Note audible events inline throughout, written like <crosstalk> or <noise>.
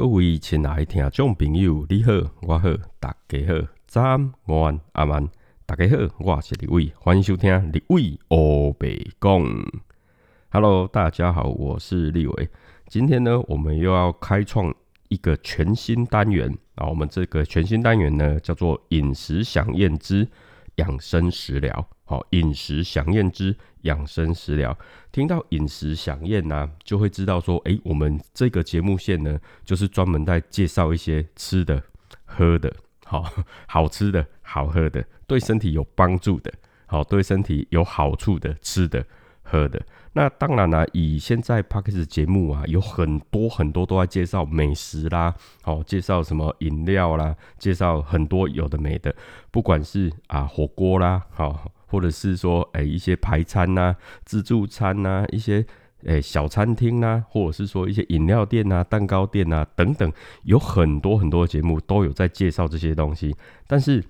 各位亲爱的听众朋友，你好，我好，大家好，早安、午安、阿晚，大家好，我是李伟，欢迎收听李伟欧北讲。Hello，大家好，我是立伟。今天呢，我们又要开创一个全新单元啊。我们这个全新单元呢，叫做“饮食享宴之养生食疗”。好，饮食享宴之养生食疗。听到饮食享宴呢，就会知道说，哎，我们这个节目线呢，就是专门在介绍一些吃的、喝的，好 <laughs> 好吃的、好喝的，对身体有帮助的，好对身体有好处的吃的、喝的。那当然啦，以现在 p a d k a s 节目啊，有很多很多都在介绍美食啦，好介绍什么饮料啦，介绍很多有的没的，不管是啊火锅啦，好，或者是说诶一些排餐呐、自助餐呐、一些诶小餐厅呐，或者是说一些饮料店呐、蛋糕店呐等等，有很多很多节目都有在介绍这些东西。但是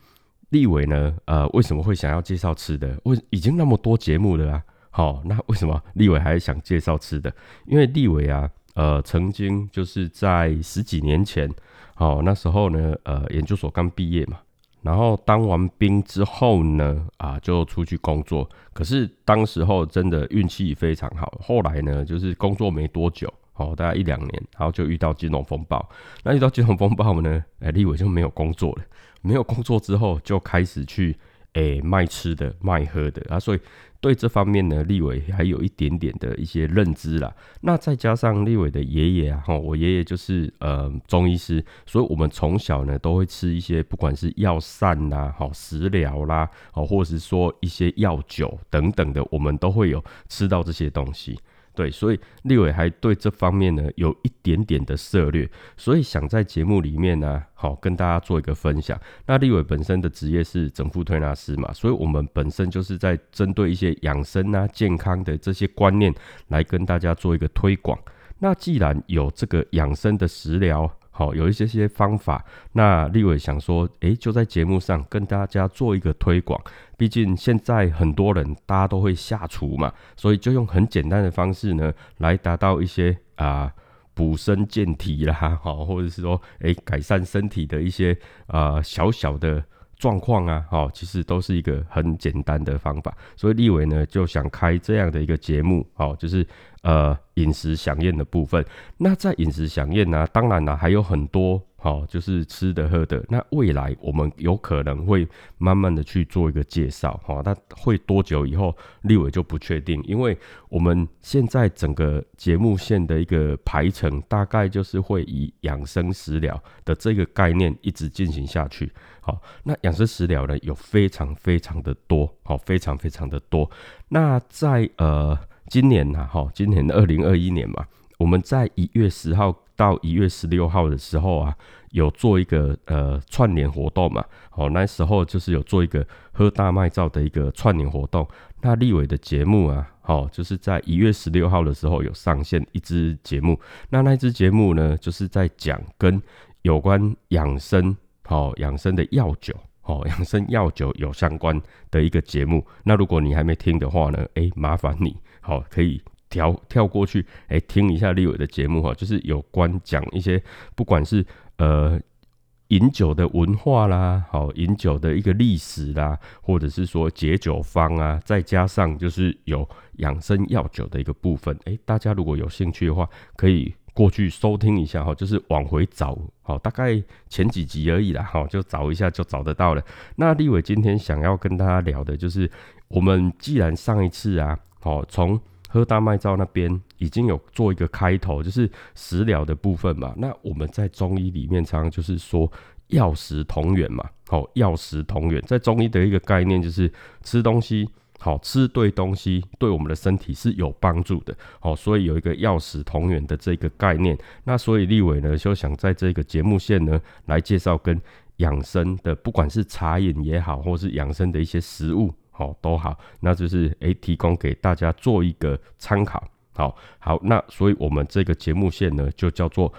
立伟呢，呃，为什么会想要介绍吃的？为已经那么多节目了啊。好，那为什么立伟还想介绍吃的？因为立伟啊，呃，曾经就是在十几年前，好，那时候呢，呃，研究所刚毕业嘛，然后当完兵之后呢，啊，就出去工作。可是当时候真的运气非常好，后来呢，就是工作没多久，哦，大概一两年，然后就遇到金融风暴。那遇到金融风暴呢，哎，立伟就没有工作了。没有工作之后，就开始去。诶，卖吃的、卖喝的啊，所以对这方面呢，立伟还有一点点的一些认知啦。那再加上立伟的爷爷啊，哈，我爷爷就是呃中医师，所以我们从小呢都会吃一些不管是药膳啦、好食疗啦，好，或是说一些药酒等等的，我们都会有吃到这些东西。对，所以立伟还对这方面呢有一点点的涉略，所以想在节目里面呢，好跟大家做一个分享。那立伟本身的职业是整副推拿师嘛，所以我们本身就是在针对一些养生啊、健康的这些观念来跟大家做一个推广。那既然有这个养生的食疗。好，有一些些方法。那立伟想说，诶，就在节目上跟大家做一个推广。毕竟现在很多人大家都会下厨嘛，所以就用很简单的方式呢，来达到一些啊补身健体啦，好，或者是说，诶，改善身体的一些啊小小的状况啊，好，其实都是一个很简单的方法。所以立伟呢就想开这样的一个节目，好，就是。呃，饮食享宴的部分，那在饮食享宴呢，当然呢还有很多，好，就是吃的喝的。那未来我们有可能会慢慢的去做一个介绍，哈，那会多久以后，立伟就不确定，因为我们现在整个节目线的一个排程，大概就是会以养生食疗的这个概念一直进行下去，好，那养生食疗呢有非常非常的多，好，非常非常的多。那在呃。今年呐，哈，今年二零二一年嘛，我们在一月十号到一月十六号的时候啊，有做一个呃串联活动嘛，哦，那时候就是有做一个喝大麦皂的一个串联活动。那立伟的节目啊，好，就是在一月十六号的时候有上线一支节目。那那支节目呢，就是在讲跟有关养生，好养生的药酒。哦，养生药酒有相关的一个节目，那如果你还没听的话呢，哎，麻烦你好可以跳跳过去，哎，听一下立伟的节目哈，就是有关讲一些不管是呃饮酒的文化啦，好饮酒的一个历史啦，或者是说解酒方啊，再加上就是有养生药酒的一个部分，哎，大家如果有兴趣的话，可以。过去收听一下哈，就是往回找，好，大概前几集而已啦，好，就找一下就找得到了。那立伟今天想要跟大家聊的就是，我们既然上一次啊，好，从喝大麦皂那边已经有做一个开头，就是食疗的部分嘛。那我们在中医里面常常就是说药食同源嘛，好，药食同源，在中医的一个概念就是吃东西。好吃对东西对我们的身体是有帮助的，好，所以有一个药食同源的这个概念。那所以立伟呢就想在这个节目线呢来介绍跟养生的，不管是茶饮也好，或是养生的一些食物，好都好，那就是诶提供给大家做一个参考。好，好，那所以我们这个节目线呢就叫做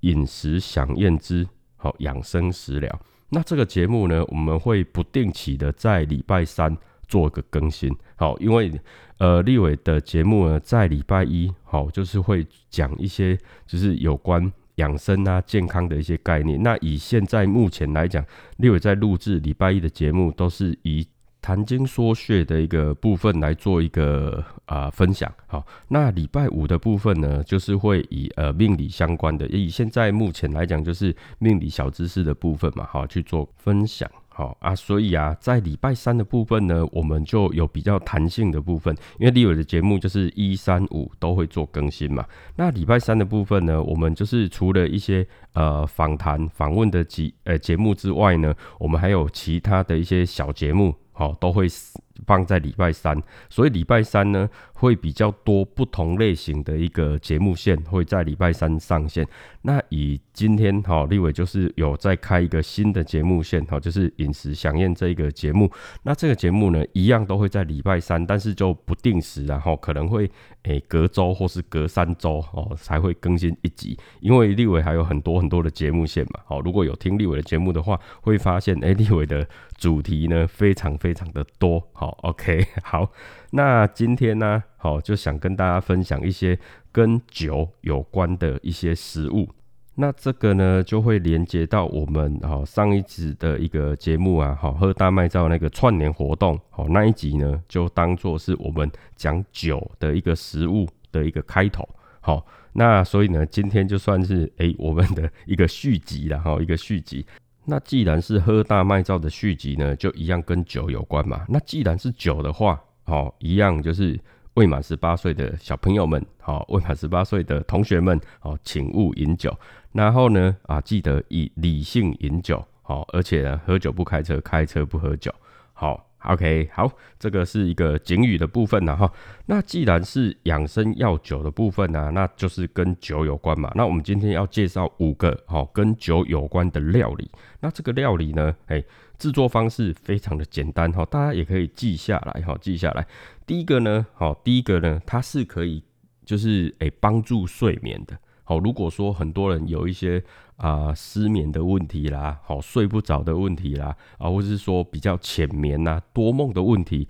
饮食享宴之好养生食疗。那这个节目呢我们会不定期的在礼拜三。做一个更新，好，因为呃，立伟的节目呢，在礼拜一，好，就是会讲一些就是有关养生啊、健康的一些概念。那以现在目前来讲，立伟在录制礼拜一的节目，都是以谈经说穴的一个部分来做一个啊分享。好，那礼拜五的部分呢，就是会以呃命理相关的，以现在目前来讲，就是命理小知识的部分嘛，好去做分享。好啊，所以啊，在礼拜三的部分呢，我们就有比较弹性的部分，因为立伟的节目就是一三五都会做更新嘛。那礼拜三的部分呢，我们就是除了一些呃访谈访问的节呃节目之外呢，我们还有其他的一些小节目，好都会死。放在礼拜三，所以礼拜三呢会比较多不同类型的一个节目线会在礼拜三上线。那以今天哈立伟就是有在开一个新的节目线哈，就是饮食响应这一个节目。那这个节目呢一样都会在礼拜三，但是就不定时，然后可能会诶隔周或是隔三周哦才会更新一集。因为立伟还有很多很多的节目线嘛，好，如果有听立伟的节目的话，会发现诶立伟的主题呢非常非常的多，好。OK，<laughs> 好，那今天呢，好就想跟大家分享一些跟酒有关的一些食物。那这个呢，就会连接到我们好上一集的一个节目啊，好喝大麦造那个串联活动，好那一集呢，就当做是我们讲酒的一个食物的一个开头。好，那所以呢，今天就算是诶我们的一个续集了，哈，一个续集。那既然是喝大麦造的续集呢，就一样跟酒有关嘛。那既然是酒的话，好，一样就是未满十八岁的小朋友们，好，未满十八岁的同学们，好，请勿饮酒。然后呢，啊，记得以理性饮酒，好，而且呢，喝酒不开车，开车不喝酒，好。OK，好，这个是一个警语的部分呢，哈。那既然是养生药酒的部分呢，那就是跟酒有关嘛。那我们今天要介绍五个哈跟酒有关的料理。那这个料理呢，哎，制作方式非常的简单哈，大家也可以记下来哈，记下来。第一个呢，好，第一个呢，它是可以就是哎帮助睡眠的。好，如果说很多人有一些啊失眠的问题啦，好睡不着的问题啦，啊，或者是说比较浅眠呐、多梦的问题，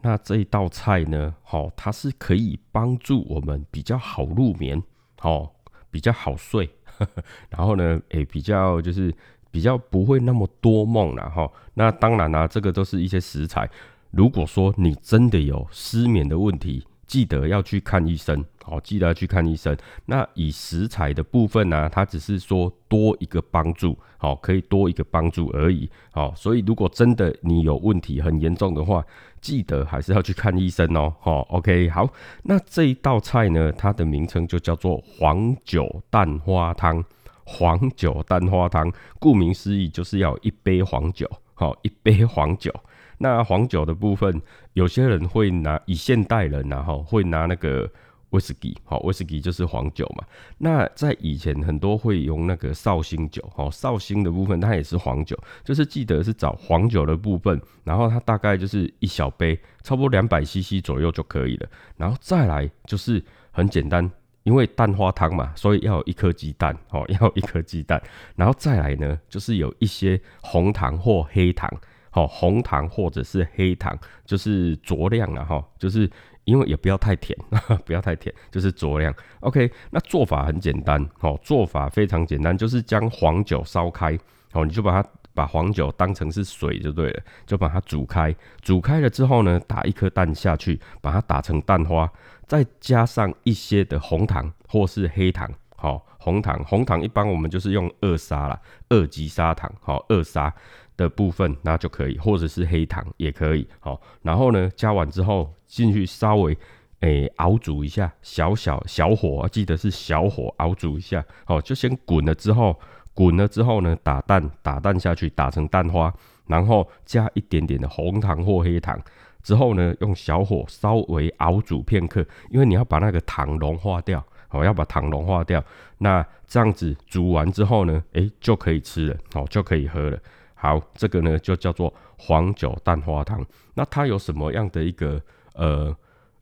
那这一道菜呢，好，它是可以帮助我们比较好入眠，好，比较好睡，<laughs> 然后呢，诶，比较就是比较不会那么多梦了哈。那当然啦，这个都是一些食材。如果说你真的有失眠的问题，记得要去看医生，好，记得要去看医生。那以食材的部分呢，它只是说多一个帮助，好，可以多一个帮助而已，好。所以如果真的你有问题很严重的话，记得还是要去看医生哦，好，OK，好。那这一道菜呢，它的名称就叫做黄酒蛋花汤。黄酒蛋花汤，顾名思义就是要一杯黄酒，好，一杯黄酒。那黄酒的部分，有些人会拿以现代人然后会拿那个威士忌，好，威士忌就是黄酒嘛。那在以前很多会用那个绍兴酒，好，绍兴的部分它也是黄酒，就是记得是找黄酒的部分，然后它大概就是一小杯，差不多两百 CC 左右就可以了。然后再来就是很简单，因为蛋花汤嘛，所以要有一颗鸡蛋，哦，<laughs> 要有一颗鸡蛋。然后再来呢，就是有一些红糖或黑糖。好，红糖或者是黑糖，就是酌量了哈，就是因为也不要太甜，<laughs> 不要太甜，就是酌量。OK，那做法很简单，好，做法非常简单，就是将黄酒烧开，好，你就把它把黄酒当成是水就对了，就把它煮开，煮开了之后呢，打一颗蛋下去，把它打成蛋花，再加上一些的红糖或是黑糖，好，红糖，红糖一般我们就是用二砂啦，二级砂糖，好，二砂。的部分那就可以，或者是黑糖也可以，好，然后呢加完之后进去稍微诶熬煮一下，小小小火，记得是小火熬煮一下，好，就先滚了之后，滚了之后呢打蛋，打蛋下去打成蛋花，然后加一点点的红糖或黑糖，之后呢用小火稍微熬煮片刻，因为你要把那个糖融化掉，好，要把糖融化掉，那这样子煮完之后呢，诶就可以吃了，好就可以喝了。好，这个呢就叫做黄酒蛋花汤。那它有什么样的一个呃，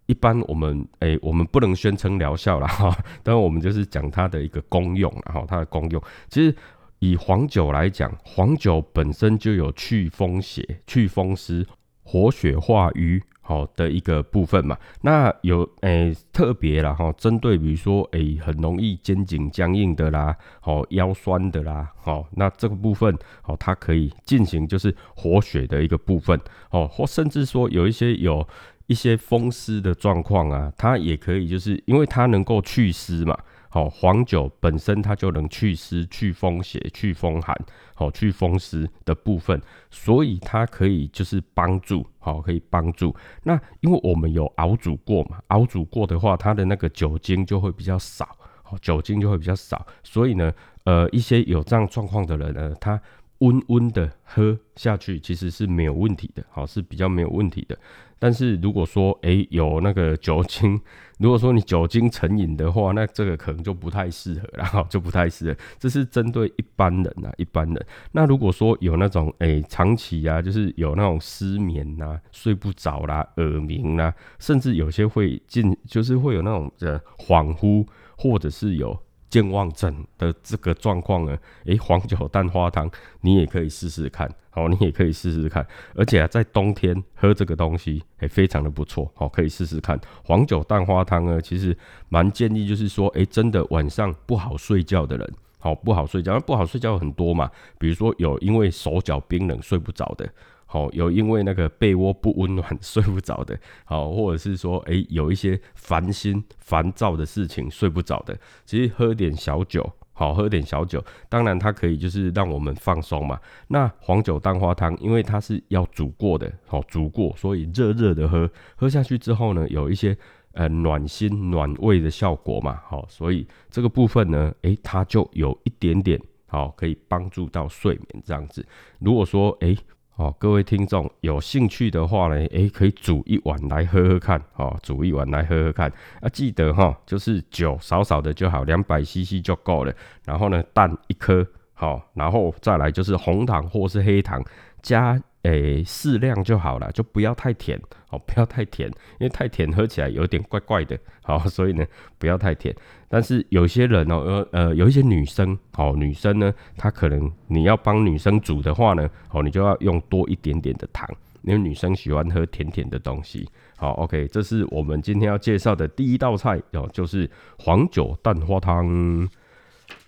一般我们诶，我们不能宣称疗效了哈，但我们就是讲它的一个功用，然后它的功用。其实以黄酒来讲，黄酒本身就有祛风邪、祛风湿、活血化瘀。好的一个部分嘛，那有诶特别啦哈，针对比如说诶很容易肩颈僵硬的啦，好腰酸的啦，好那这个部分好它可以进行就是活血的一个部分哦，或甚至说有一些有一些风湿的状况啊，它也可以就是因为它能够祛湿嘛。好，黄酒本身它就能祛湿、祛风邪、祛风寒，好，祛风湿的部分，所以它可以就是帮助，好，可以帮助。那因为我们有熬煮过嘛，熬煮过的话，它的那个酒精就会比较少，好，酒精就会比较少，所以呢，呃，一些有这样状况的人呢，他。温温的喝下去其实是没有问题的，好是比较没有问题的。但是如果说诶有那个酒精，<laughs> 如果说你酒精成瘾的话，那这个可能就不太适合了，哈，<laughs> 就不太适合。这是针对一般人啊，一般人。那如果说有那种诶长期啊，就是有那种失眠呐、睡不着啦、耳鸣啦，甚至有些会进，就是会有那种的恍惚，或者是有。健忘症的这个状况呢，诶，黄酒蛋花汤你也可以试试看，好，你也可以试试看，而且啊，在冬天喝这个东西也非常的不错，好，可以试试看黄酒蛋花汤呢，其实蛮建议就是说，诶，真的晚上不好睡觉的人，好，不好睡觉，不好睡觉很多嘛，比如说有因为手脚冰冷睡不着的。好，有因为那个被窝不温暖 <laughs> 睡不着的，好，或者是说，诶，有一些烦心烦躁的事情睡不着的，其实喝点小酒，好，喝点小酒，当然它可以就是让我们放松嘛。那黄酒蛋花汤，因为它是要煮过的，好，煮过，所以热热的喝，喝下去之后呢，有一些呃暖心暖胃的效果嘛，好，所以这个部分呢，诶，它就有一点点好，可以帮助到睡眠这样子。如果说，诶。哦，各位听众有兴趣的话呢，诶，可以煮一碗来喝喝看，哦，煮一碗来喝喝看啊，记得哈，就是酒少少的就好，两百 CC 就够了。然后呢，蛋一颗，好，然后再来就是红糖或是黑糖加。诶，适量就好了，就不要太甜哦，不要太甜，因为太甜喝起来有点怪怪的，好，所以呢，不要太甜。但是有些人哦，呃呃，有一些女生，哦，女生呢，她可能你要帮女生煮的话呢，哦，你就要用多一点点的糖，因为女生喜欢喝甜甜的东西。好，OK，这是我们今天要介绍的第一道菜哦，就是黄酒蛋花汤。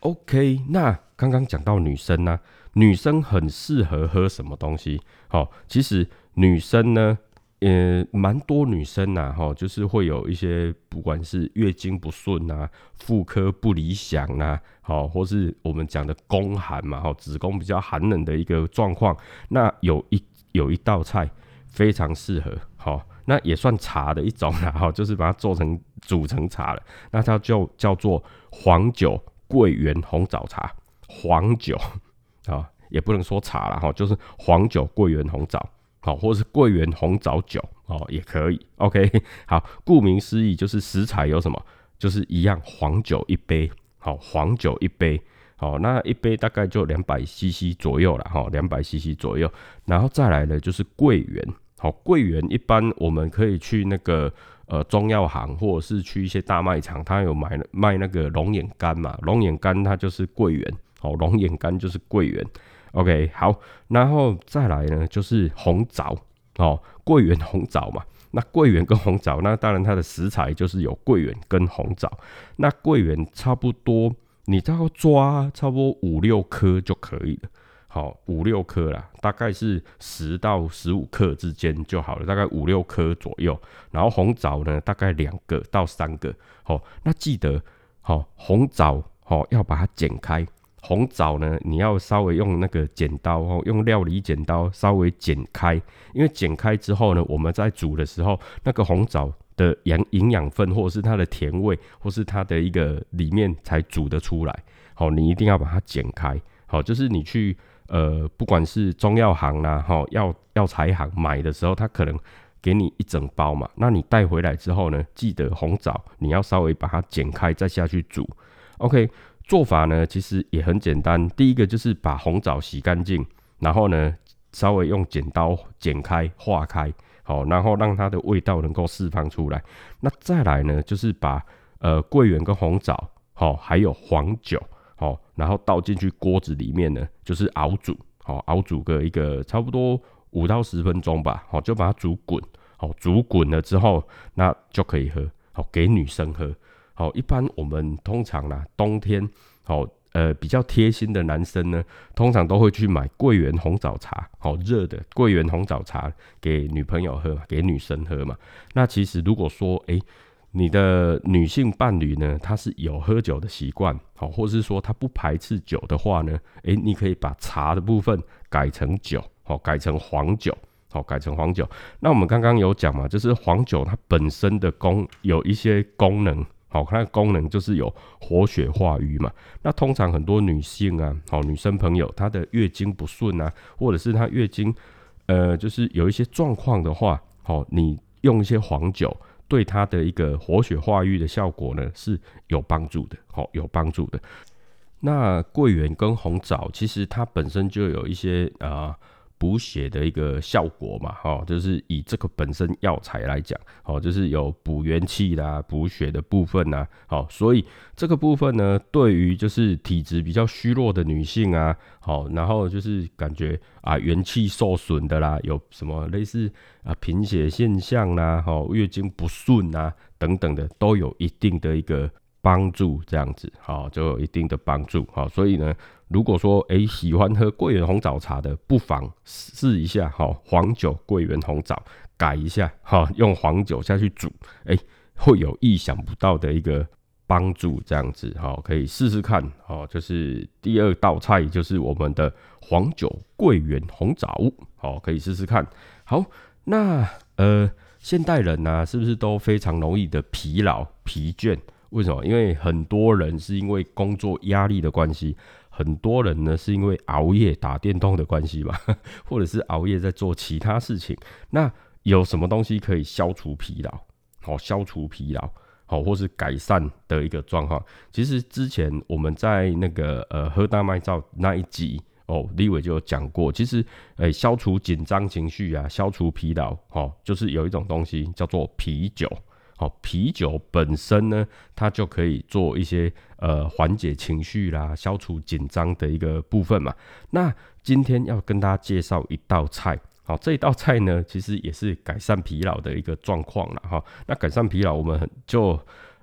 OK，那刚刚讲到女生呢。女生很适合喝什么东西？好，其实女生呢，呃，蛮多女生呐，哈，就是会有一些，不管是月经不顺啊，妇科不理想啊，好，或是我们讲的宫寒嘛，哈，子宫比较寒冷的一个状况，那有一有一道菜非常适合，好，那也算茶的一种啦，<laughs> 哈，就是把它做成煮成茶了，那它就叫做黄酒桂圆红枣茶，黄酒。啊，也不能说茶了哈，就是黄酒、桂圆、红枣，好，或者是桂圆红枣酒哦，也可以。<laughs> OK，好，顾名思义就是食材有什么，就是一样，黄酒一杯，好，黄酒一杯，好，那一杯大概就两百 CC 左右了哈，两百 CC 左右，然后再来呢就是桂圆，好，桂圆一般我们可以去那个呃中药行，或者是去一些大卖场，它有买卖那个龙眼干嘛，龙眼干它就是桂圆。哦，龙眼干就是桂圆，OK，好，然后再来呢，就是红枣，哦，桂圆红枣嘛，那桂圆跟红枣，那当然它的食材就是有桂圆跟红枣，那桂圆差不多，你大概抓差不多五六颗就可以了，好，五六颗啦，大概是十到十五克之间就好了，大概五六颗左右，然后红枣呢，大概两个到三个，好，那记得，好，红枣，好，要把它剪开。红枣呢，你要稍微用那个剪刀哦，用料理剪刀稍微剪开，因为剪开之后呢，我们在煮的时候，那个红枣的养营养分或是它的甜味，或是它的一个里面才煮得出来。好，你一定要把它剪开。好，就是你去呃，不管是中药行啦，哈，药药材行买的时候，他可能给你一整包嘛，那你带回来之后呢，记得红枣你要稍微把它剪开再下去煮。OK。做法呢，其实也很简单。第一个就是把红枣洗干净，然后呢，稍微用剪刀剪开、化开，好，然后让它的味道能够释放出来。那再来呢，就是把呃桂圆跟红枣，好，还有黄酒，好，然后倒进去锅子里面呢，就是熬煮，好，熬煮个一个差不多五到十分钟吧，好，就把它煮滚。好煮滚了之后，那就可以喝，好给女生喝。好，一般我们通常啦，冬天好。呃，比较贴心的男生呢，通常都会去买桂圆红枣茶，好热的桂圆红枣茶给女朋友喝嘛，给女生喝嘛。那其实如果说，诶，你的女性伴侣呢，她是有喝酒的习惯，好，或是说她不排斥酒的话呢，诶，你可以把茶的部分改成酒，好，改成黄酒，好，改成黄酒。那我们刚刚有讲嘛，就是黄酒它本身的功有一些功能。好，它的功能就是有活血化瘀嘛。那通常很多女性啊，好女生朋友，她的月经不顺啊，或者是她月经，呃，就是有一些状况的话，好，你用一些黄酒，对她的一个活血化瘀的效果呢是有帮助的，好，有帮助的。那桂圆跟红枣，其实它本身就有一些啊。补血的一个效果嘛，哈，就是以这个本身药材来讲，好，就是有补元气啦、补血的部分呐，好，所以这个部分呢，对于就是体质比较虚弱的女性啊，好，然后就是感觉啊元气受损的啦，有什么类似啊贫血现象啦，哈，月经不顺啊等等的，都有一定的一个帮助，这样子，好，就有一定的帮助，好，所以呢。如果说诶喜欢喝桂圆红枣茶的，不妨试一下哈，黄酒桂圆红枣改一下哈，用黄酒下去煮，诶，会有意想不到的一个帮助，这样子哈，可以试试看哦。就是第二道菜就是我们的黄酒桂圆红枣，好，可以试试看。好，那呃，现代人呢，是不是都非常容易的疲劳疲倦？为什么？因为很多人是因为工作压力的关系。很多人呢是因为熬夜打电动的关系吧，<laughs> 或者是熬夜在做其他事情。那有什么东西可以消除疲劳？好，消除疲劳，好，或是改善的一个状况。其实之前我们在那个呃喝大麦皂那一集哦，李伟就有讲过。其实诶，消除紧张情绪啊，消除疲劳，哦，就是有一种东西叫做啤酒。哦，啤酒本身呢，它就可以做一些呃缓解情绪啦、消除紧张的一个部分嘛。那今天要跟大家介绍一道菜，好，这一道菜呢，其实也是改善疲劳的一个状况了哈。那改善疲劳，我们很就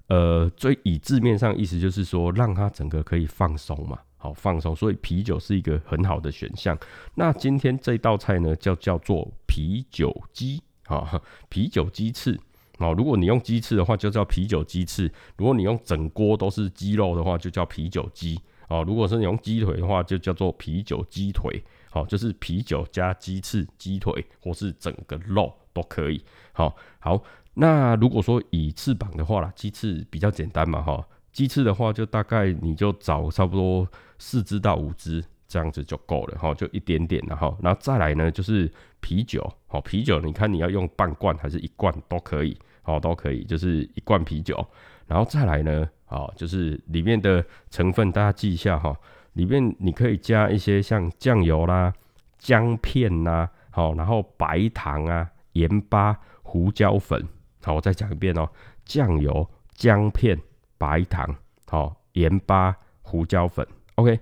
呃最以字面上意思就是说，让它整个可以放松嘛，好放松，所以啤酒是一个很好的选项。那今天这道菜呢，叫叫做啤酒鸡，啊，啤酒鸡翅。哦，如果你用鸡翅的话，就叫啤酒鸡翅；如果你用整锅都是鸡肉的话，就叫啤酒鸡。哦，如果是你用鸡腿的话，就叫做啤酒鸡腿。好，就是啤酒加鸡翅、鸡腿，或是整个肉都可以。好，好，那如果说以翅膀的话啦，鸡翅比较简单嘛，哈，鸡翅的话就大概你就找差不多四只到五只。这样子就够了哈，就一点点然后，然后再来呢就是啤酒，好啤酒，你看你要用半罐还是一罐都可以，哦都可以，就是一罐啤酒，然后再来呢，好就是里面的成分大家记一下哈，里面你可以加一些像酱油啦、姜片呐，好，然后白糖啊、盐巴、胡椒粉，好，我再讲一遍哦，酱油、姜片、白糖，好，盐巴、胡椒粉，OK。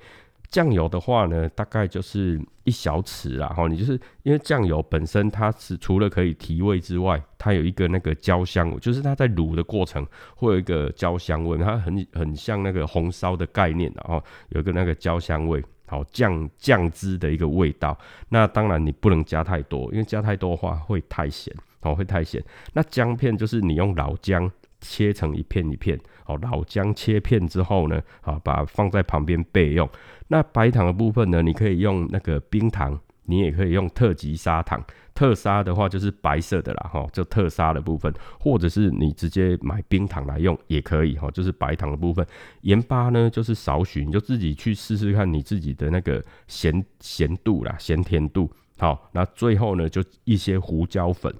酱油的话呢，大概就是一小匙啦，哈，你就是因为酱油本身它是除了可以提味之外，它有一个那个焦香味，就是它在卤的过程会有一个焦香味，它很很像那个红烧的概念，然后有一个那个焦香味，好酱酱汁的一个味道。那当然你不能加太多，因为加太多的话会太咸，哦会太咸。那姜片就是你用老姜。切成一片一片，好，老姜切片之后呢，好，把它放在旁边备用。那白糖的部分呢，你可以用那个冰糖，你也可以用特级砂糖。特砂的话就是白色的啦，哈，就特砂的部分，或者是你直接买冰糖来用也可以，哈，就是白糖的部分。盐巴呢，就是少许，你就自己去试试看你自己的那个咸咸度啦，咸甜度。好，那最后呢，就一些胡椒粉。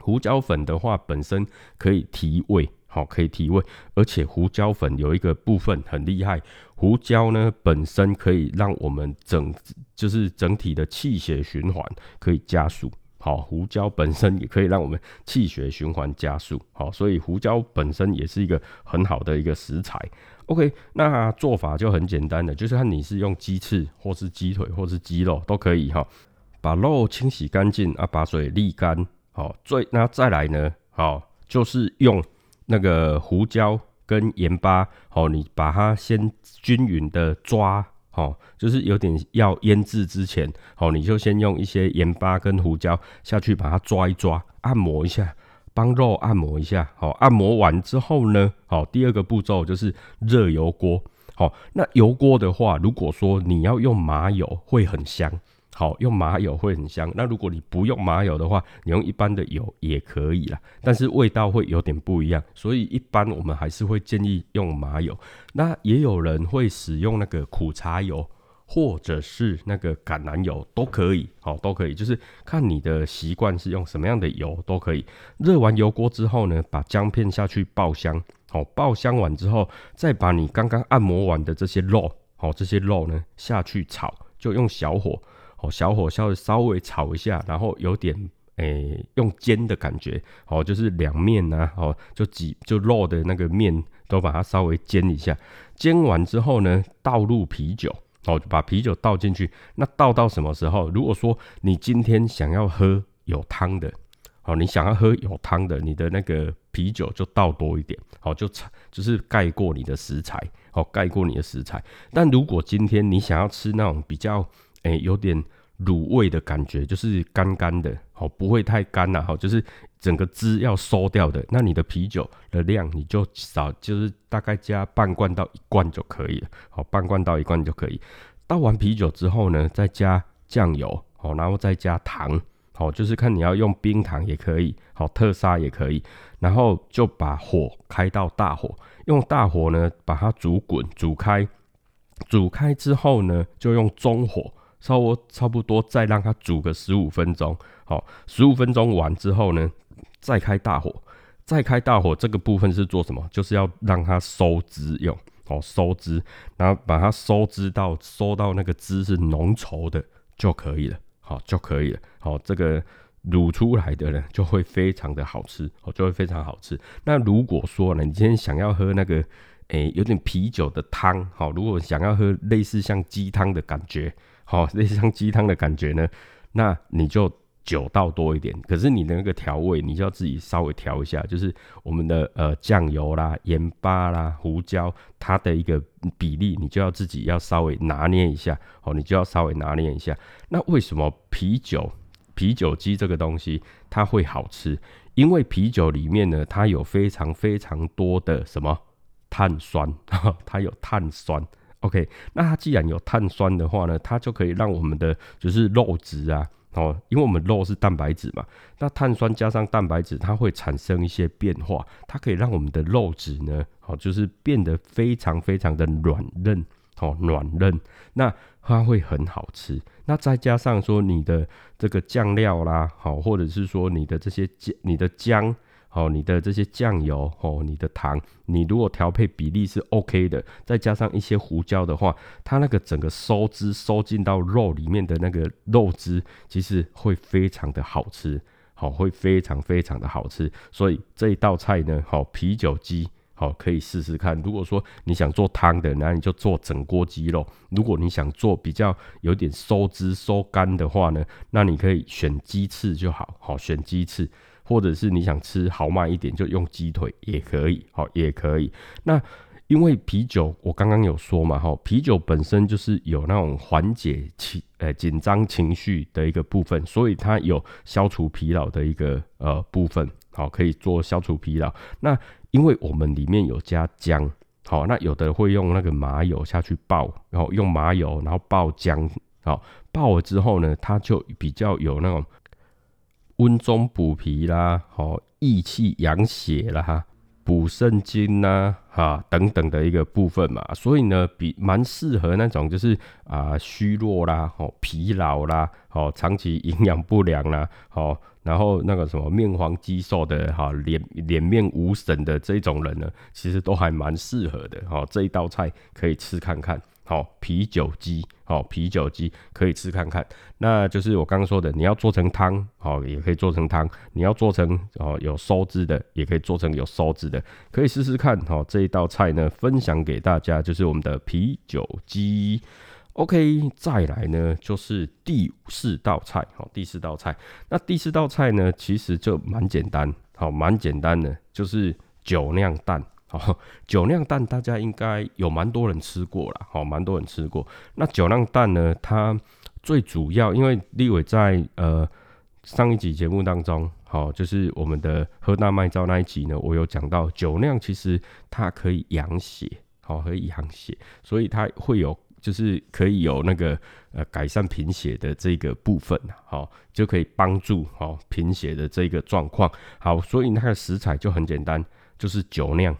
胡椒粉的话，本身可以提味，好，可以提味，而且胡椒粉有一个部分很厉害，胡椒呢本身可以让我们整就是整体的气血循环可以加速，好，胡椒本身也可以让我们气血循环加速，好，所以胡椒本身也是一个很好的一个食材。OK，那做法就很简单的，就是看你是用鸡翅或是鸡腿或是鸡肉都可以哈，把肉清洗干净啊，把水沥干。好，最那再来呢，好，就是用那个胡椒跟盐巴，好，你把它先均匀的抓，好，就是有点要腌制之前，好，你就先用一些盐巴跟胡椒下去把它抓一抓，按摩一下，帮肉按摩一下，好，按摩完之后呢，好，第二个步骤就是热油锅。好，那油锅的话，如果说你要用麻油，会很香。好，用麻油会很香。那如果你不用麻油的话，你用一般的油也可以啦，但是味道会有点不一样。所以一般我们还是会建议用麻油。那也有人会使用那个苦茶油。或者是那个橄榄油都可以，好都可以，就是看你的习惯是用什么样的油都可以。热完油锅之后呢，把姜片下去爆香，好爆香完之后，再把你刚刚按摩完的这些肉，好这些肉呢下去炒，就用小火，哦小火稍微稍微炒一下，然后有点诶用煎的感觉，哦就是两面呢，哦就几就肉的那个面都把它稍微煎一下，煎完之后呢，倒入啤酒。哦，把啤酒倒进去，那倒到什么时候？如果说你今天想要喝有汤的，哦，你想要喝有汤的，你的那个啤酒就倒多一点，哦，就就是盖过你的食材，哦，盖过你的食材。但如果今天你想要吃那种比较，诶，有点卤味的感觉，就是干干的，好，不会太干呐，好，就是整个汁要收掉的，那你的啤酒的量你就少，就是大概加半罐到一罐就可以了，好，半罐到一罐就可以。倒完啤酒之后呢，再加酱油，好，然后再加糖，好，就是看你要用冰糖也可以，好，特砂也可以，然后就把火开到大火，用大火呢把它煮滚，煮开，煮开之后呢，就用中火。稍微差不多，再让它煮个十五分钟。好，十五分钟完之后呢，再开大火，再开大火。这个部分是做什么？就是要让它收汁用。好，收汁，然后把它收汁到收到那个汁是浓稠的就可以了。好，就可以了。好，这个卤出来的呢，就会非常的好吃。哦，就会非常好吃。那如果说呢，你今天想要喝那个，诶，有点啤酒的汤。好，如果想要喝类似像鸡汤的感觉。好，<laughs> 类似像鸡汤的感觉呢，那你就酒倒多一点。可是你的那个调味，你就要自己稍微调一下，就是我们的呃酱油啦、盐巴啦、胡椒，它的一个比例，你就要自己要稍微拿捏一下。哦，你就要稍微拿捏一下。那为什么啤酒啤酒鸡这个东西它会好吃？因为啤酒里面呢，它有非常非常多的什么碳酸，<laughs> 它有碳酸。OK，那它既然有碳酸的话呢，它就可以让我们的就是肉质啊，哦，因为我们肉是蛋白质嘛，那碳酸加上蛋白质，它会产生一些变化，它可以让我们的肉质呢，好，就是变得非常非常的软嫩，哦，软嫩，那它会很好吃。那再加上说你的这个酱料啦，好，或者是说你的这些姜，你的姜。哦，你的这些酱油哦，你的糖，你如果调配比例是 OK 的，再加上一些胡椒的话，它那个整个收汁收进到肉里面的那个肉汁，其实会非常的好吃，好，会非常非常的好吃。所以这一道菜呢，好啤酒鸡，好可以试试看。如果说你想做汤的，那你就做整锅鸡肉；如果你想做比较有点收汁收干的话呢，那你可以选鸡翅就好，好选鸡翅。或者是你想吃豪迈一点，就用鸡腿也可以，好也可以。那因为啤酒，我刚刚有说嘛，哈，啤酒本身就是有那种缓解情呃紧张情绪的一个部分，所以它有消除疲劳的一个呃部分，好可以做消除疲劳。那因为我们里面有加姜，好，那有的会用那个麻油下去爆，然后用麻油然后爆姜，好爆了之后呢，它就比较有那种。温中补脾啦，好益气养血啦，哈补肾精呐，哈等等的一个部分嘛，所以呢，比蛮适合那种就是啊虚弱啦，哦疲劳啦，哦长期营养不良啦，哦然后那个什么面黄肌瘦的哈脸脸面无神的这种人呢，其实都还蛮适合的，哦这一道菜可以吃看看。好啤酒鸡，好啤酒鸡可以吃看看。那就是我刚刚说的，你要做成汤，好也可以做成汤；你要做成哦有收汁的，也可以做成有收汁的，可以试试看。好这一道菜呢，分享给大家，就是我们的啤酒鸡。OK，再来呢就是第四道菜，好，第四道菜。那第四道菜呢，其实就蛮简单，好，蛮简单的，就是酒酿蛋。好，<laughs> 酒酿蛋大家应该有蛮多人吃过了，好，蛮多人吃过。那酒酿蛋呢，它最主要，因为立伟在呃上一集节目当中，好，就是我们的喝大麦糟那一集呢，我有讲到酒酿其实它可以养血，好，可以养血，所以它会有就是可以有那个呃改善贫血的这个部分，好，就可以帮助好贫血的这个状况。好，所以那个食材就很简单，就是酒酿。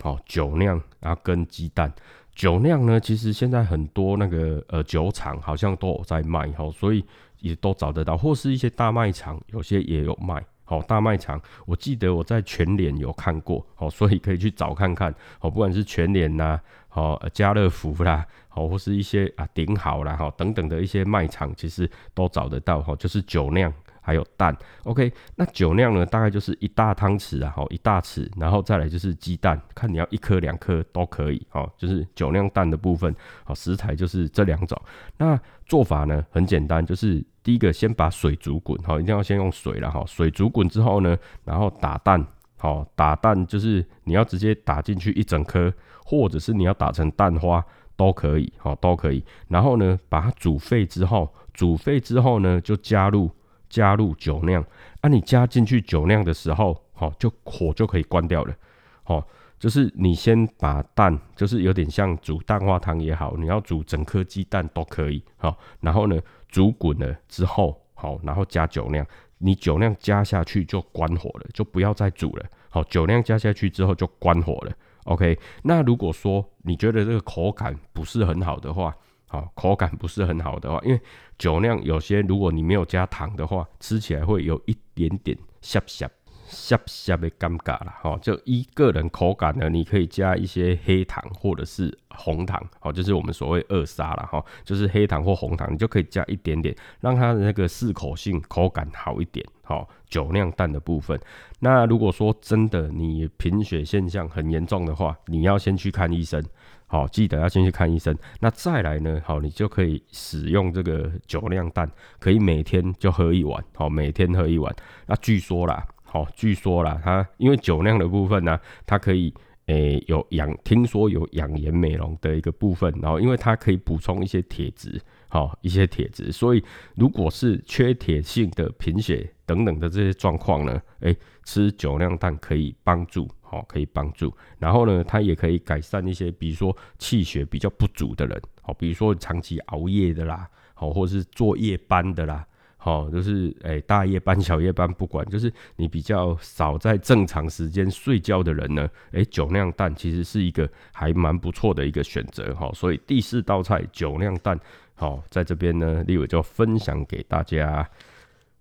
好，酒酿，啊跟鸡蛋。酒酿呢，其实现在很多那个呃酒厂好像都有在卖，哈，所以也都找得到，或是一些大卖场有些也有卖。好，大卖场，我记得我在全联有看过，好，所以可以去找看看。好，不管是全联呐，好家乐福啦，好或是一些啊顶好啦，哈等等的一些卖场，其实都找得到，哈，就是酒酿。还有蛋，OK，那酒酿呢？大概就是一大汤匙啊，好一大匙，然后再来就是鸡蛋，看你要一颗两颗都可以，好，就是酒酿蛋的部分，好食材就是这两种。那做法呢很简单，就是第一个先把水煮滚，好，一定要先用水了哈，水煮滚之后呢，然后打蛋，好打蛋就是你要直接打进去一整颗，或者是你要打成蛋花都可以，好都可以。然后呢把它煮沸之后，煮沸之后呢就加入。加入酒酿，啊，你加进去酒酿的时候，好，就火就可以关掉了，好，就是你先把蛋，就是有点像煮蛋花汤也好，你要煮整颗鸡蛋都可以，好，然后呢，煮滚了之后，好，然后加酒酿，你酒酿加下去就关火了，就不要再煮了，好，酒酿加下去之后就关火了，OK，那如果说你觉得这个口感不是很好的话，好，口感不是很好的话，因为酒酿有些如果你没有加糖的话，吃起来会有一点点涩涩、涩涩的尴尬了。哈，就一个人口感呢，你可以加一些黑糖或者是红糖，好，就是我们所谓二砂了哈，就是黑糖或红糖，你就可以加一点点，让它的那个适口性、口感好一点。好，酒酿蛋的部分。那如果说真的你贫血现象很严重的话，你要先去看医生。好，记得要先去看医生。那再来呢？好，你就可以使用这个酒酿蛋，可以每天就喝一碗。好，每天喝一碗。那据说啦，好，据说啦，它因为酒酿的部分呢，它可以诶有养，听说有养颜美容的一个部分。然后，因为它可以补充一些铁质，好，一些铁质。所以，如果是缺铁性的贫血等等的这些状况呢，诶，吃酒酿蛋可以帮助。好，可以帮助，然后呢，它也可以改善一些，比如说气血比较不足的人，好，比如说长期熬夜的啦，好，或是做夜班的啦，好，就是诶大夜班、小夜班不管，就是你比较少在正常时间睡觉的人呢，诶，酒酿蛋其实是一个还蛮不错的一个选择，哈，所以第四道菜酒酿蛋，好，在这边呢，立伟就分享给大家。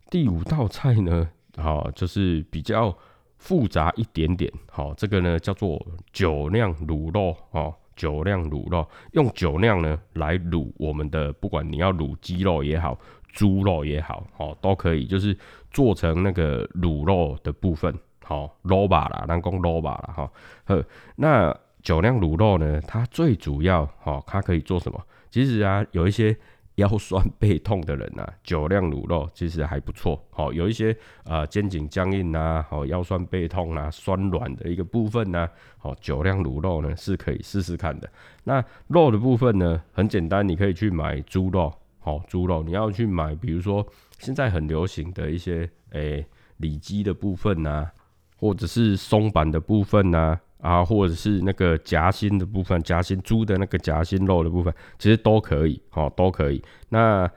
第五道菜呢，好，就是比较。复杂一点点，好，这个呢叫做酒酿卤肉，哦，酒酿卤肉，用酒酿呢来卤我们的，不管你要卤鸡肉也好，猪肉也好，哦，都可以，就是做成那个卤肉的部分，好，肉吧啦，人讲肉吧啦，哈，呵，那酒酿卤肉呢，它最主要，哦，它可以做什么？其实啊，有一些。腰酸背痛的人呐，<laughs> 酒酿卤肉其实还不错。好，有一些呃肩颈僵硬呐，好腰酸背痛啊，酸软的一个部分呢，好酒酿卤肉呢是可以试试看的。那肉的部分呢，很简单，你可以去买猪肉，好猪肉，你要去买，比如说现在很流行的一些诶里脊的部分呐，或者是松板的部分呐。啊，啊或者是那个夹心的部分，夹心猪的那个夹心肉的部分，其实都可以，哦，都可以。那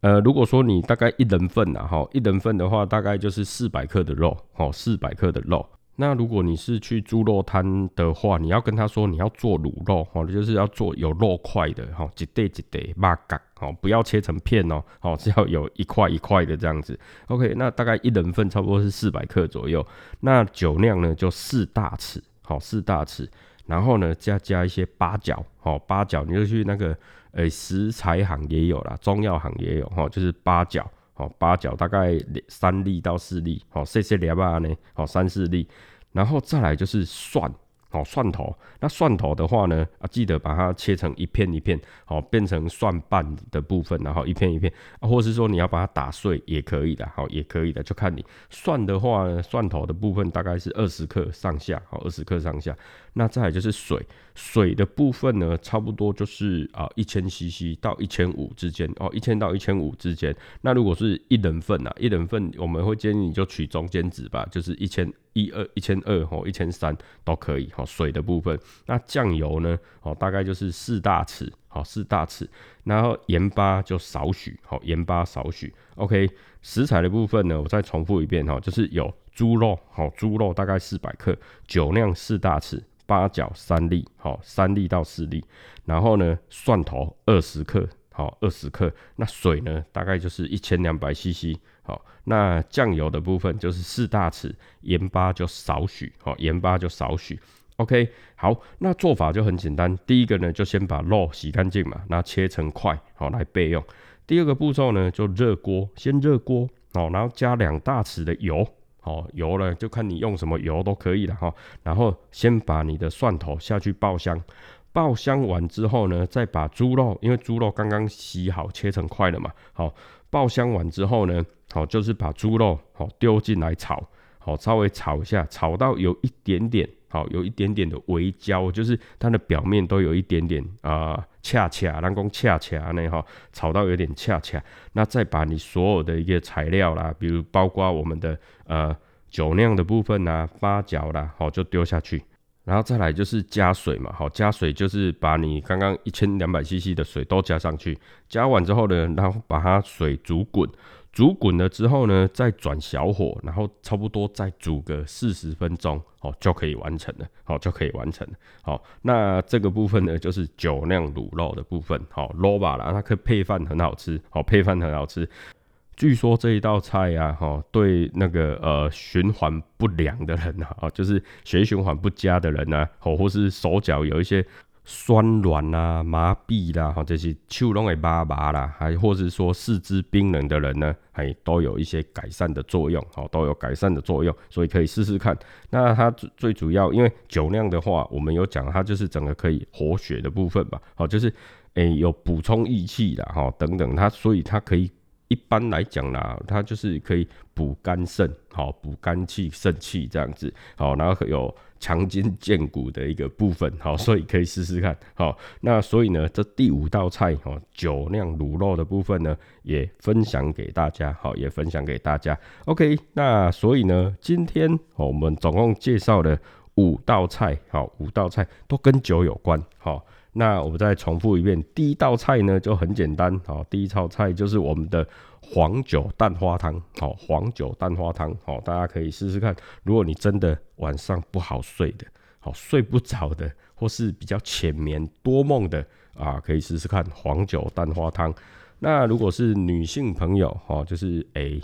呃，如果说你大概一人份呐，哈，一人份的话，大概就是四百克的肉，哦，四百克的肉。那如果你是去猪肉摊的话，你要跟他说你要做卤肉，哦，就是要做有肉块的，哈，一对一对八嘎，哦，不要切成片哦，哦，是要有一块一块的这样子。OK，那大概一人份差不多是四百克左右。那酒量呢，就四大匙。好四大齿，然后呢，加加一些八角，好八角，你就去那个呃食材行也有啦，中药行也有，哈，就是八角，好八角大概三粒到四粒，好细细粒啊呢，好三四粒，然后再来就是蒜，好，蒜头，那蒜头的话呢，啊，记得把它切成一片一片，好，变成蒜瓣的部分，然后一片一片，啊，或是说你要把它打碎也可以的，好，也可以的，就看你。蒜的话，呢，蒜头的部分大概是二十克上下，好，二十克上下。那再来就是水，水的部分呢，差不多就是啊一千 CC 到一千五之间，哦，一千到一千五之间。那如果是一人份啊，一人份我们会建议你就取中间值吧，就是一千。一二一千二吼，一千三都可以吼。水的部分，那酱油呢？哦，大概就是四大匙，好四大匙。然后盐巴就少许，好盐巴少许。OK，食材的部分呢，我再重复一遍哈，就是有猪肉，好猪肉大概四百克，酒酿四大匙，八角三粒，好三粒到四粒。然后呢，蒜头二十克，好二十克。那水呢，大概就是一千两百 CC。好，那酱油的部分就是四大匙，盐巴就少许，好，盐巴就少许。OK，好，那做法就很简单。第一个呢，就先把肉洗干净嘛，然后切成块，好来备用。第二个步骤呢，就热锅，先热锅，好，然后加两大匙的油，好，油呢就看你用什么油都可以了哈。然后先把你的蒜头下去爆香，爆香完之后呢，再把猪肉，因为猪肉刚刚洗好切成块了嘛，好，爆香完之后呢。好，就是把猪肉好丢进来炒，好稍微炒一下，炒到有一点点好，有一点点的微焦，就是它的表面都有一点点啊恰恰，人工恰恰呢哈，炒到有点恰恰，那再把你所有的一个材料啦，比如包括我们的呃酒酿的部分呐，八角啦，好就丢下去，然后再来就是加水嘛，好加水就是把你刚刚一千两百 CC 的水都加上去，加完之后呢，然后把它水煮滚。煮滚了之后呢，再转小火，然后差不多再煮个四十分钟，哦，就可以完成了，好，就可以完成了。好，那这个部分呢，就是酒酿卤肉的部分，好，low 吧啦，它可以配饭很好吃，好，配饭很好吃。据说这一道菜呀，哈，对那个呃循环不良的人啊，就是血液循环不佳的人呢，哦，或是手脚有一些。酸软啦、麻痹啦，哈，这些手拢会麻麻啦，还或是说四肢冰冷的人呢，还都有一些改善的作用，好，都有改善的作用，所以可以试试看。那它最主要，因为酒酿的话，我们有讲，它就是整个可以活血的部分吧，好，就是诶有补充益气的哈，等等，它所以它可以一般来讲啦，它就是可以补肝肾，好，补肝气、肾气这样子，好，然后有。强筋健骨的一个部分，好，所以可以试试看，好，那所以呢，这第五道菜，哦，酒酿卤肉的部分呢，也分享给大家，好，也分享给大家，OK，那所以呢，今天我们总共介绍了五道菜，好，五道菜都跟酒有关，好，那我们再重复一遍，第一道菜呢就很简单，好，第一道菜就是我们的。黄酒蛋花汤，好，黄酒蛋花汤，好，大家可以试试看。如果你真的晚上不好睡的，好睡不着的，或是比较浅眠多梦的啊，可以试试看黄酒蛋花汤。那如果是女性朋友，哈，就是诶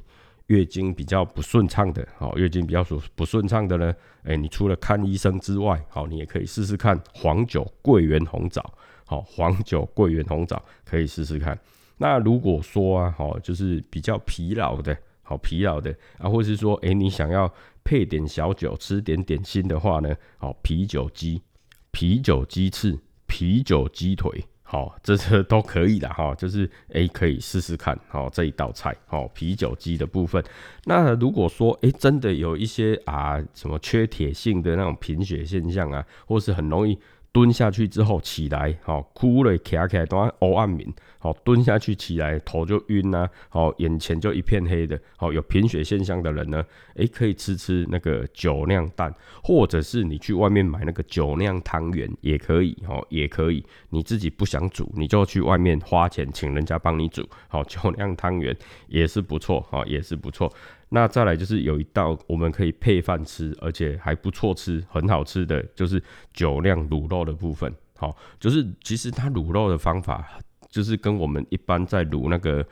月经比较不顺畅的，好，月经比较不不顺畅的呢，诶，你除了看医生之外，好，你也可以试试看黄酒桂圆红枣，好，黄酒桂圆红枣可以试试看。那如果说啊，好，就是比较疲劳的，好疲劳的啊，或是说，哎，你想要配点小酒，吃点点心的话呢，好啤酒鸡、啤酒鸡翅、啤酒鸡腿，好，这些都可以的哈，就是哎，可以试试看，好这一道菜，好啤酒鸡的部分。那如果说，哎，真的有一些啊，什么缺铁性的那种贫血现象啊，或是很容易。蹲下去之后起来，好哭了，起起来都黑暗面，好蹲下去起来头就晕啊，好眼前就一片黑的，好有贫血现象的人呢，诶，可以吃吃那个酒酿蛋，或者是你去外面买那个酒酿汤圆也可以，好也可以，你自己不想煮，你就去外面花钱请人家帮你煮，好 <laughs> 酒酿汤圆也是不错，好也是不错。那再来就是有一道我们可以配饭吃，而且还不错吃，很好吃的就是酒酿卤肉的部分。好，就是其实它卤肉的方法，就是跟我们一般在卤那个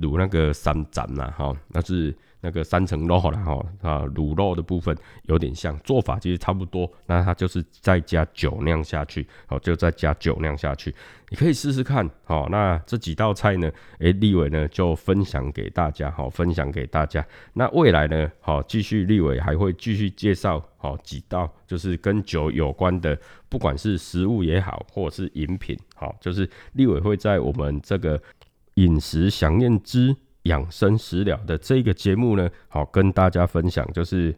卤那个三斩啦，哈，那是。那个三层肉了哈啊，卤肉的部分有点像，做法其实差不多。那它就是再加酒酿下去，好，就再加酒酿下去。你可以试试看，好。那这几道菜呢，诶，立伟呢就分享给大家，好，分享给大家。那未来呢，好，继续立伟还会继续介绍，好几道就是跟酒有关的，不管是食物也好，或者是饮品，好，就是立伟会在我们这个饮食想念之。养生食疗的这个节目呢，好跟大家分享，就是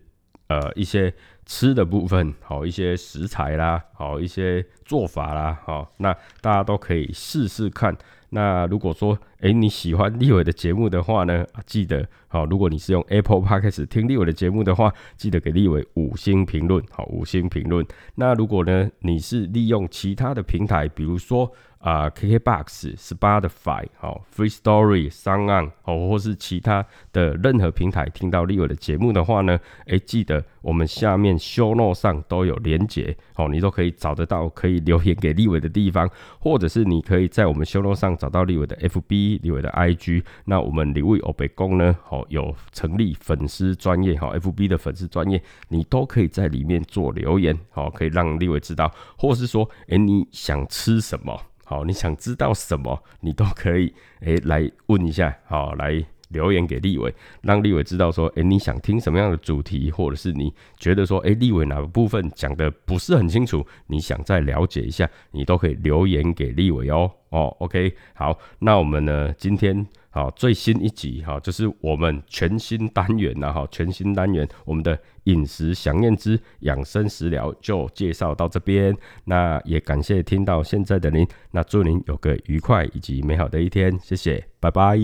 呃一些吃的部分，好一些食材啦，好一些做法啦，好那大家都可以试试看。那如果说诶你喜欢立伟的节目的话呢，记得好，如果你是用 Apple Podcast 听立伟的节目的话，记得给立伟五星评论，好五星评论。那如果呢你是利用其他的平台，比如说。啊，KKBox、Spotify、好，Free Story、s o n On，好，或是其他的任何平台听到立伟的节目的话呢，哎，记得我们下面 Show Note 上都有连结，好，你都可以找得到可以留言给立伟的地方，或者是你可以在我们 Show Note 上找到立伟的 FB、立伟的 IG，那我们立伟欧北宫呢，好，有成立粉丝专业，好，FB 的粉丝专业，你都可以在里面做留言，好，可以让立伟知道，或是说，哎，你想吃什么？好，你想知道什么，你都可以 <laughs> 诶来问一下，好来留言给立伟，让立伟知道说，诶你想听什么样的主题，或者是你觉得说，诶立伟哪个部分讲的不是很清楚，你想再了解一下，你都可以留言给立伟哦。哦，OK，好，那我们呢今天。好，最新一集哈，就是我们全新单元呐哈，全新单元，我们的饮食想念之养生食疗就介绍到这边。那也感谢听到现在的您，那祝您有个愉快以及美好的一天，谢谢，拜拜。